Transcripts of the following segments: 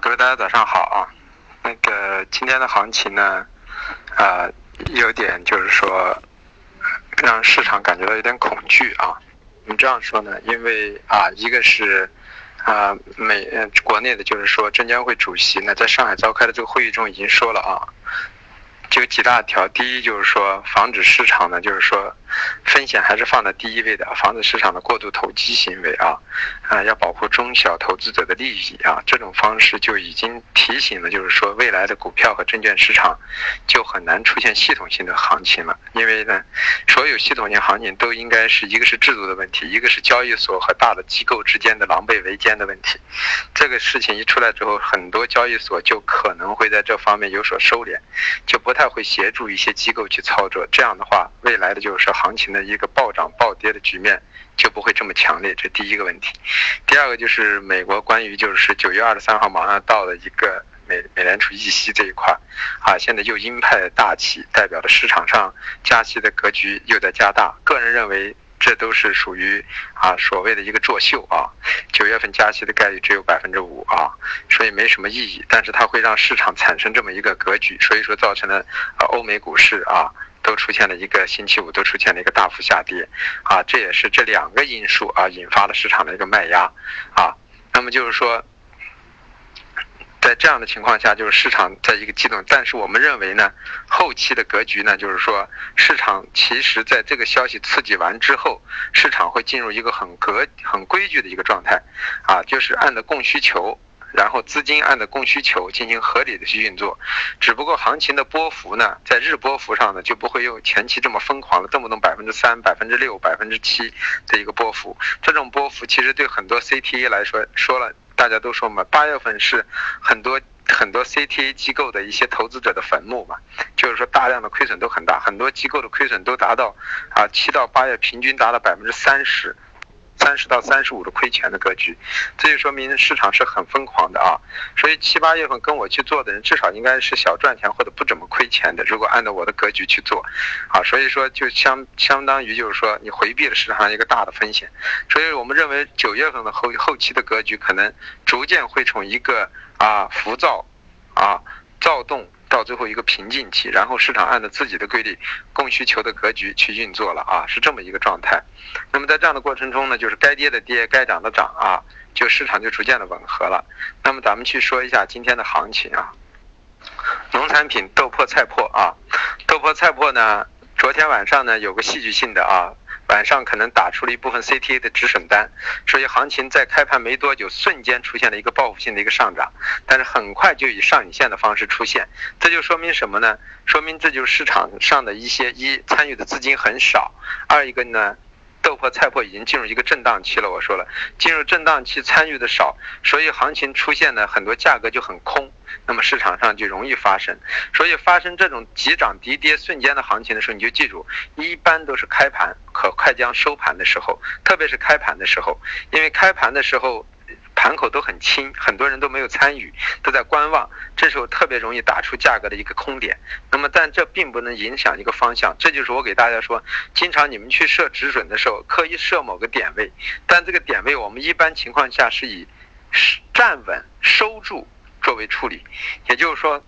各位大家早上好啊。那个今天的行情呢，啊，有点就是说，让市场感觉到有点恐惧啊。我们这样说呢，因为啊，一个是啊美呃国内的，就是说证监会主席呢，在上海召开的这个会议中已经说了啊。就几大条，第一就是说防止市场呢，就是说风险还是放在第一位的，防止市场的过度投机行为啊，啊要保护中小投资者的利益啊，这种方式就已经提醒了，就是说未来的股票和证券市场就很难出现系统性的行情了，因为呢，所有系统性行情都应该是一个是制度的问题，一个是交易所和大的机构之间的狼狈为奸的问题，这个事情一出来之后，很多交易所就可能会在这方面有所收敛，就不太。会协助一些机构去操作，这样的话，未来的就是说行情的一个暴涨暴跌的局面就不会这么强烈。这第一个问题。第二个就是美国关于就是九月二十三号马上到的一个美美联储议息这一块，啊，现在又鹰派大旗代表的市场上加息的格局又在加大。个人认为。这都是属于啊所谓的一个作秀啊，九月份加息的概率只有百分之五啊，所以没什么意义。但是它会让市场产生这么一个格局，所以说造成了啊欧美股市啊都出现了一个星期五都出现了一个大幅下跌啊，这也是这两个因素啊引发了市场的一个卖压啊。那么就是说。在这样的情况下，就是市场在一个激动，但是我们认为呢，后期的格局呢，就是说市场其实在这个消息刺激完之后，市场会进入一个很格、很规矩的一个状态，啊，就是按的供需求，然后资金按的供需求进行合理的去运作，只不过行情的波幅呢，在日波幅上呢，就不会有前期这么疯狂的，动不动百分之三、百分之六、百分之七的一个波幅，这种波幅其实对很多 CTA 来说，说了。大家都说嘛，八月份是很多很多 CTA 机构的一些投资者的坟墓嘛，就是说大量的亏损都很大，很多机构的亏损都达到啊七到八月平均达到百分之三十。三十到三十五的亏钱的格局，这就说明市场是很疯狂的啊。所以七八月份跟我去做的人，至少应该是小赚钱或者不怎么亏钱的。如果按照我的格局去做，啊，所以说就相相当于就是说你回避了市场上一个大的风险。所以我们认为九月份的后后期的格局可能逐渐会从一个啊浮躁，啊躁动。到最后一个瓶颈期，然后市场按照自己的规律、供需求的格局去运作了啊，是这么一个状态。那么在这样的过程中呢，就是该跌的跌，该涨的涨啊，就市场就逐渐的吻合了。那么咱们去说一下今天的行情啊，农产品豆粕、菜粕啊，豆粕、菜粕呢，昨天晚上呢有个戏剧性的啊。晚上可能打出了一部分 CTA 的止损单，所以行情在开盘没多久，瞬间出现了一个报复性的一个上涨，但是很快就以上影线的方式出现，这就说明什么呢？说明这就是市场上的一些一参与的资金很少，二一个呢。豆粕、菜粕已经进入一个震荡期了。我说了，进入震荡期参与的少，所以行情出现呢很多价格就很空，那么市场上就容易发生。所以发生这种急涨急跌瞬间的行情的时候，你就记住，一般都是开盘可快将收盘的时候，特别是开盘的时候，因为开盘的时候。盘口都很轻，很多人都没有参与，都在观望，这时候特别容易打出价格的一个空点。那么，但这并不能影响一个方向。这就是我给大家说，经常你们去设止损的时候，刻意设某个点位，但这个点位我们一般情况下是以站稳收住作为处理，也就是说。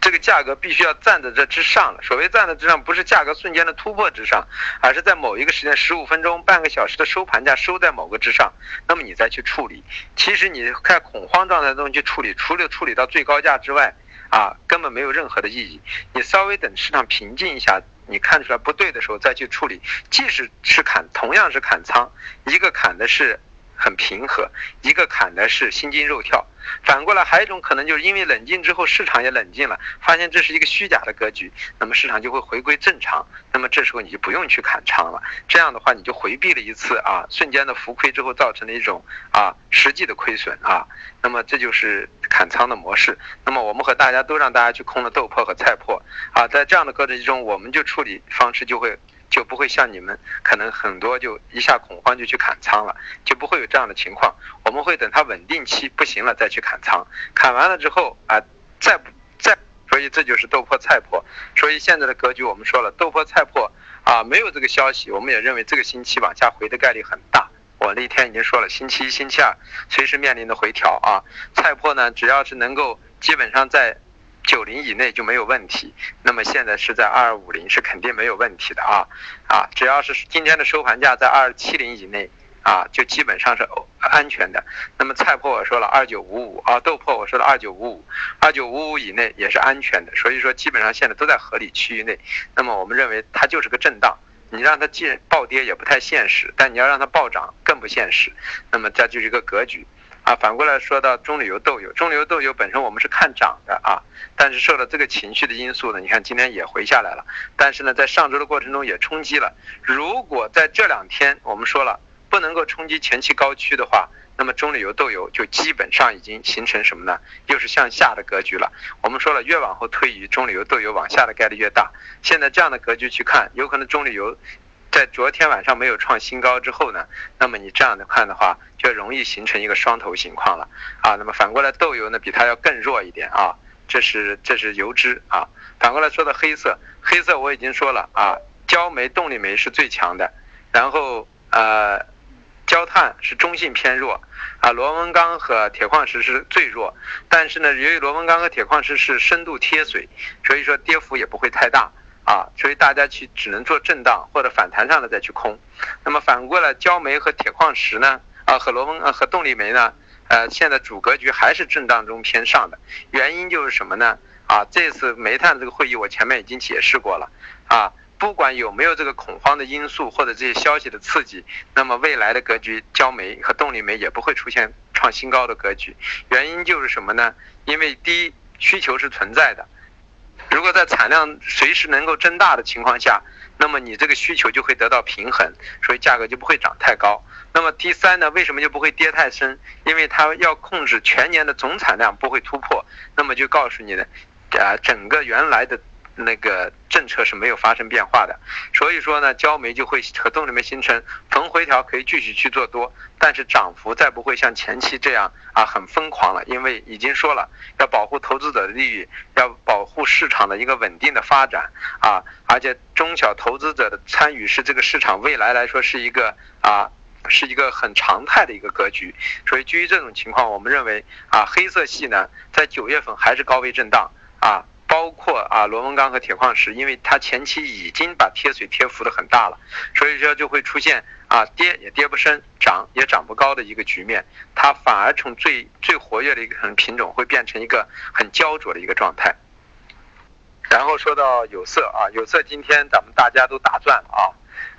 这个价格必须要站在这之上了。所谓站在之上，不是价格瞬间的突破之上，而是在某一个时间，十五分钟、半个小时的收盘价收在某个之上，那么你再去处理。其实你看恐慌状态中去处理，除了处理到最高价之外，啊，根本没有任何的意义。你稍微等市场平静一下，你看出来不对的时候再去处理。即使是砍，同样是砍仓，一个砍的是。很平和，一个砍的是心惊肉跳，反过来还有一种可能，就是因为冷静之后，市场也冷静了，发现这是一个虚假的格局，那么市场就会回归正常，那么这时候你就不用去砍仓了，这样的话你就回避了一次啊瞬间的浮亏之后造成的一种啊实际的亏损啊，那么这就是砍仓的模式，那么我们和大家都让大家去空了豆粕和菜粕啊，在这样的格局中，我们就处理方式就会。就不会像你们可能很多就一下恐慌就去砍仓了，就不会有这样的情况。我们会等它稳定期不行了再去砍仓，砍完了之后啊，再再，所以这就是豆粕菜粕。所以现在的格局我们说了，豆粕菜粕啊没有这个消息，我们也认为这个星期往下回的概率很大。我那天已经说了，星期一、星期二随时面临的回调啊。菜粕呢，只要是能够基本上在九零以内就没有问题。那么现在是在二五零，是肯定没有问题的啊啊！只要是今天的收盘价在二七零以内。啊，就基本上是安全的。那么菜粕我说了二九五五啊，豆粕我说了二九五五，二九五五以内也是安全的。所以说基本上现在都在合理区域内。那么我们认为它就是个震荡，你让它既暴跌也不太现实，但你要让它暴涨更不现实。那么这就是一个格局啊。反过来说到中旅游豆油，中旅游豆油本身我们是看涨的啊，但是受到这个情绪的因素呢，你看今天也回下来了。但是呢，在上周的过程中也冲击了。如果在这两天我们说了。不能够冲击前期高区的话，那么中旅游豆油就基本上已经形成什么呢？又是向下的格局了。我们说了，越往后推移，中旅游豆油往下的概率越大。现在这样的格局去看，有可能中旅游在昨天晚上没有创新高之后呢，那么你这样的看的话，就容易形成一个双头情况了啊。那么反过来，豆油呢比它要更弱一点啊。这是这是油脂啊。反过来说的黑色，黑色我已经说了啊，焦煤、动力煤是最强的，然后呃。焦炭是中性偏弱，啊，螺纹钢和铁矿石是最弱，但是呢，由于螺纹钢和铁矿石是深度贴水，所以说跌幅也不会太大，啊，所以大家去只能做震荡或者反弹上的再去空。那么反过来，焦煤和铁矿石呢，啊，和螺纹呃和动力煤呢，呃，现在主格局还是震荡中偏上的，原因就是什么呢？啊，这次煤炭这个会议我前面已经解释过了，啊。不管有没有这个恐慌的因素或者这些消息的刺激，那么未来的格局，焦煤和动力煤也不会出现创新高的格局。原因就是什么呢？因为第一，需求是存在的，如果在产量随时能够增大的情况下，那么你这个需求就会得到平衡，所以价格就不会涨太高。那么第三呢，为什么就不会跌太深？因为它要控制全年的总产量不会突破，那么就告诉你的，啊，整个原来的。那个政策是没有发生变化的，所以说呢，焦煤就会和动力煤形成逢回调可以继续去做多，但是涨幅再不会像前期这样啊很疯狂了，因为已经说了要保护投资者的利益，要保护市场的一个稳定的发展啊，而且中小投资者的参与是这个市场未来来说是一个啊是一个很常态的一个格局，所以基于这种情况，我们认为啊黑色系呢在九月份还是高位震荡啊。包括啊螺纹钢和铁矿石，因为它前期已经把贴水贴幅的很大了，所以说就会出现啊跌也跌不深，涨也涨不高的一个局面，它反而从最最活跃的一个品种会变成一个很焦灼的一个状态。然后说到有色啊，有色今天咱们大家都打转了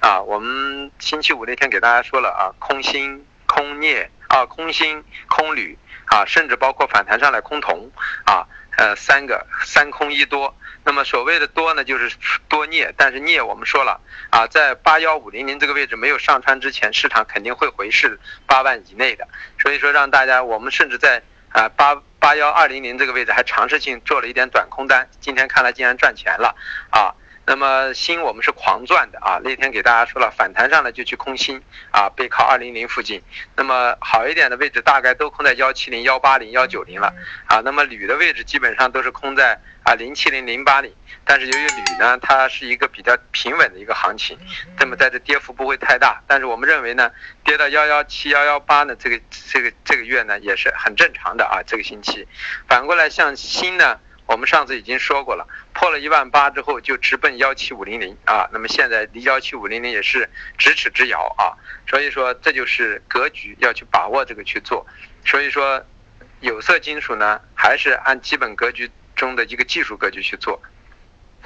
啊啊，我们星期五那天给大家说了啊，空锌、空镍啊，空锌、空铝啊，甚至包括反弹上来空铜啊。呃，三个三空一多，那么所谓的多呢，就是多镍，但是镍我们说了啊，在八幺五零零这个位置没有上穿之前，市场肯定会回是八万以内的，所以说让大家，我们甚至在啊八八幺二零零这个位置还尝试性做了一点短空单，今天看来竟然赚钱了啊。那么锌我们是狂赚的啊，那天给大家说了，反弹上来就去空锌啊，背靠二零零附近。那么好一点的位置大概都空在幺七零、幺八零、幺九零了啊。那么铝的位置基本上都是空在啊零七零、零八零。但是由于铝呢，它是一个比较平稳的一个行情，那么在这跌幅不会太大。但是我们认为呢，跌到幺幺七、幺幺八呢，这个这个这个月呢也是很正常的啊。这个星期，反过来像锌呢。我们上次已经说过了，破了一万八之后就直奔幺七五零零啊，那么现在离幺七五零零也是咫尺之遥啊，所以说这就是格局要去把握这个去做，所以说有色金属呢还是按基本格局中的一个技术格局去做。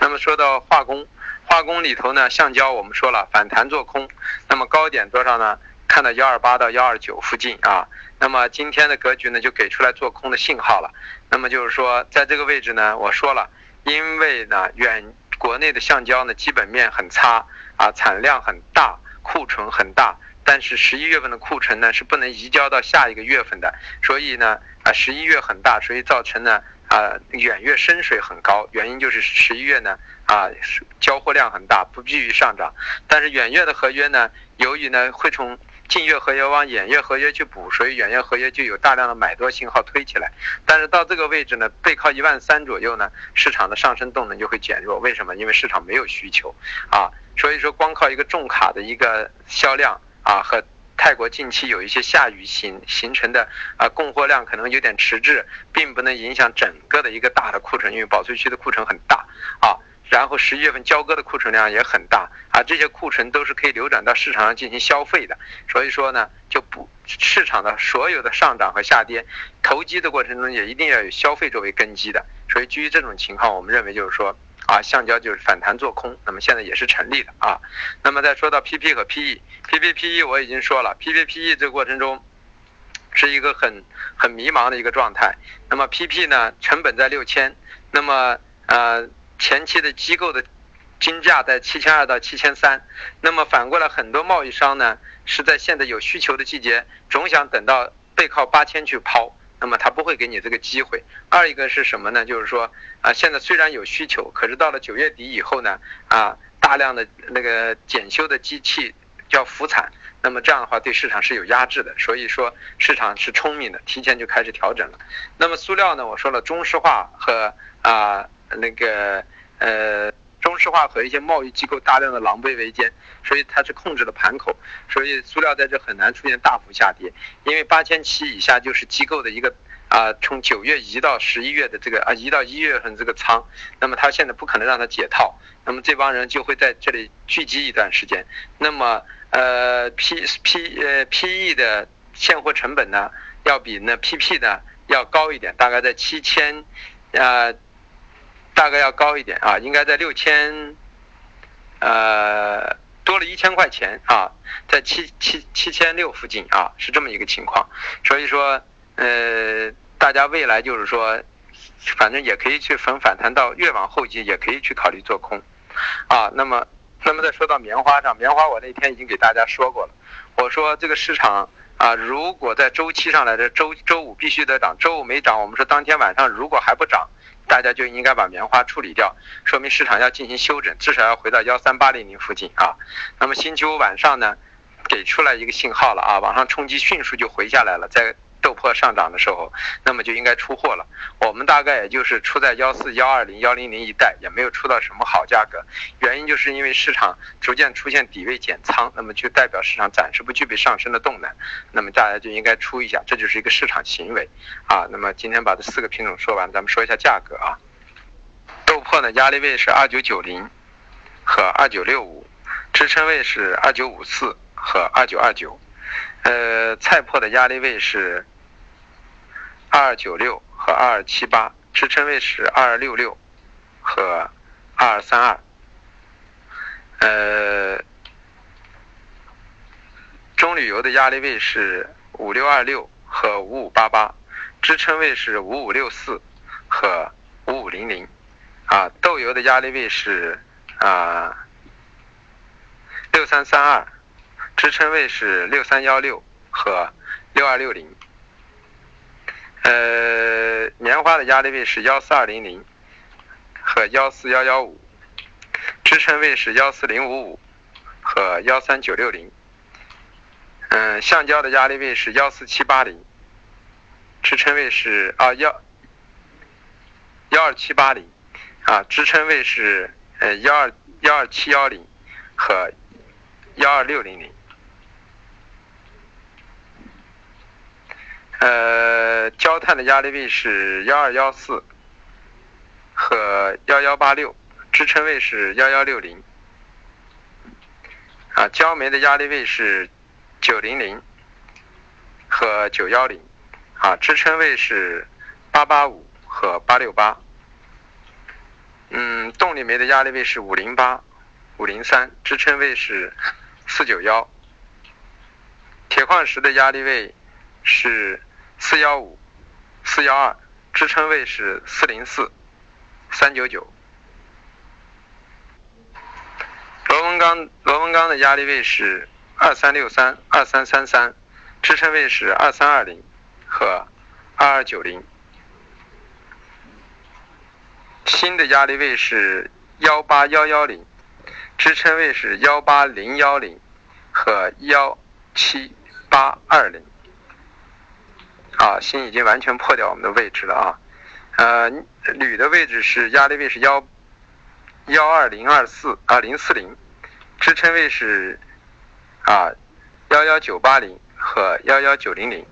那么说到化工，化工里头呢，橡胶我们说了反弹做空，那么高点多少呢？看到幺二八到幺二九附近啊，那么今天的格局呢就给出来做空的信号了。那么就是说，在这个位置呢，我说了，因为呢远国内的橡胶呢基本面很差啊，产量很大，库存很大，但是十一月份的库存呢是不能移交到下一个月份的，所以呢啊十一月很大，所以造成呢啊远月深水很高，原因就是十一月呢啊交货量很大，不利于上涨，但是远月的合约呢，由于呢会从近月合约往远月合约去补，所以远月合约就有大量的买多信号推起来。但是到这个位置呢，背靠一万三左右呢，市场的上升动能就会减弱。为什么？因为市场没有需求啊。所以说，光靠一个重卡的一个销量啊和泰国近期有一些下雨形形成的啊供货量可能有点迟滞，并不能影响整个的一个大的库存，因为保税区的库存很大啊。然后十一月份交割的库存量也很大啊，这些库存都是可以流转到市场上进行消费的。所以说呢，就不市场的所有的上涨和下跌，投机的过程中也一定要有消费作为根基的。所以基于这种情况，我们认为就是说啊，橡胶就是反弹做空，那么现在也是成立的啊。那么再说到 PP 和 PE，PP、PE 我已经说了，PP、PE 这个过程中是一个很很迷茫的一个状态。那么 PP 呢，成本在六千，那么呃。前期的机构的金价在七千二到七千三，那么反过来很多贸易商呢是在现在有需求的季节，总想等到背靠八千去抛，那么他不会给你这个机会。二一个是什么呢？就是说啊，现在虽然有需求，可是到了九月底以后呢，啊，大量的那个检修的机器要复产，那么这样的话对市场是有压制的，所以说市场是聪明的，提前就开始调整了。那么塑料呢，我说了中石化和啊。那个呃，中石化和一些贸易机构大量的狼狈为奸，所以它是控制了盘口，所以塑料在这很难出现大幅下跌，因为八千七以下就是机构的一个啊，从九月移到十一月的这个啊，移到一月份这个仓，那么他现在不可能让它解套，那么这帮人就会在这里聚集一段时间，那么呃 P P 呃 P E 的现货成本呢，要比那 P P 呢要高一点，大概在七千啊。大概要高一点啊，应该在六千，呃，多了一千块钱啊，在七七七千六附近啊，是这么一个情况。所以说，呃，大家未来就是说，反正也可以去逢反弹到越往后期，也可以去考虑做空，啊，那么，那么再说到棉花上，棉花我那天已经给大家说过了，我说这个市场啊，如果在周期上来的周周五必须得涨，周五没涨，我们说当天晚上如果还不涨。大家就应该把棉花处理掉，说明市场要进行休整，至少要回到幺三八零零附近啊。那么星期五晚上呢，给出来一个信号了啊，往上冲击迅速就回下来了，在。豆粕上涨的时候，那么就应该出货了。我们大概也就是出在幺四幺二零幺零零一带，也没有出到什么好价格。原因就是因为市场逐渐出现底位减仓，那么就代表市场暂时不具备上升的动能。那么大家就应该出一下，这就是一个市场行为啊。那么今天把这四个品种说完，咱们说一下价格啊。豆粕呢，压力位是二九九零和二九六五，支撑位是二九五四和二九二九。呃，菜粕的压力位是。二九六和二二七八支撑位是二二六六和二二三二，呃，中铝油的压力位是五六二六和五五八八，支撑位是五五六四和五五零零，啊，豆油的压力位是啊六三三二，支撑位是六三幺六和六二六零。呃，棉花的压力位是幺四二零零和幺四幺幺五，支撑位是幺四零五五和幺三九六零。嗯，橡胶的压力位是幺四七八零，支撑位是啊幺幺二七八零啊，支撑位是呃幺二幺二七幺零和幺二六零零。呃，焦炭的压力位是幺二幺四和幺幺八六，支撑位是幺幺六零。啊，焦煤的压力位是九零零和九幺零，啊，支撑位是八八五和八六八。嗯，动力煤的压力位是五零八、五零三，支撑位是四九幺。铁矿石的压力位是。四幺五，四幺二，支撑位是四零四，三九九。螺纹钢，螺纹钢的压力位是二三六三，二三三三，支撑位是二三二零和二二九零。新的压力位是幺八幺幺零，支撑位是幺八零幺零和幺七八二零。啊，心已经完全破掉我们的位置了啊，呃，铝的位置是压力位是幺幺二零二四啊零四零，支撑位是啊幺幺九八零和幺幺九零零。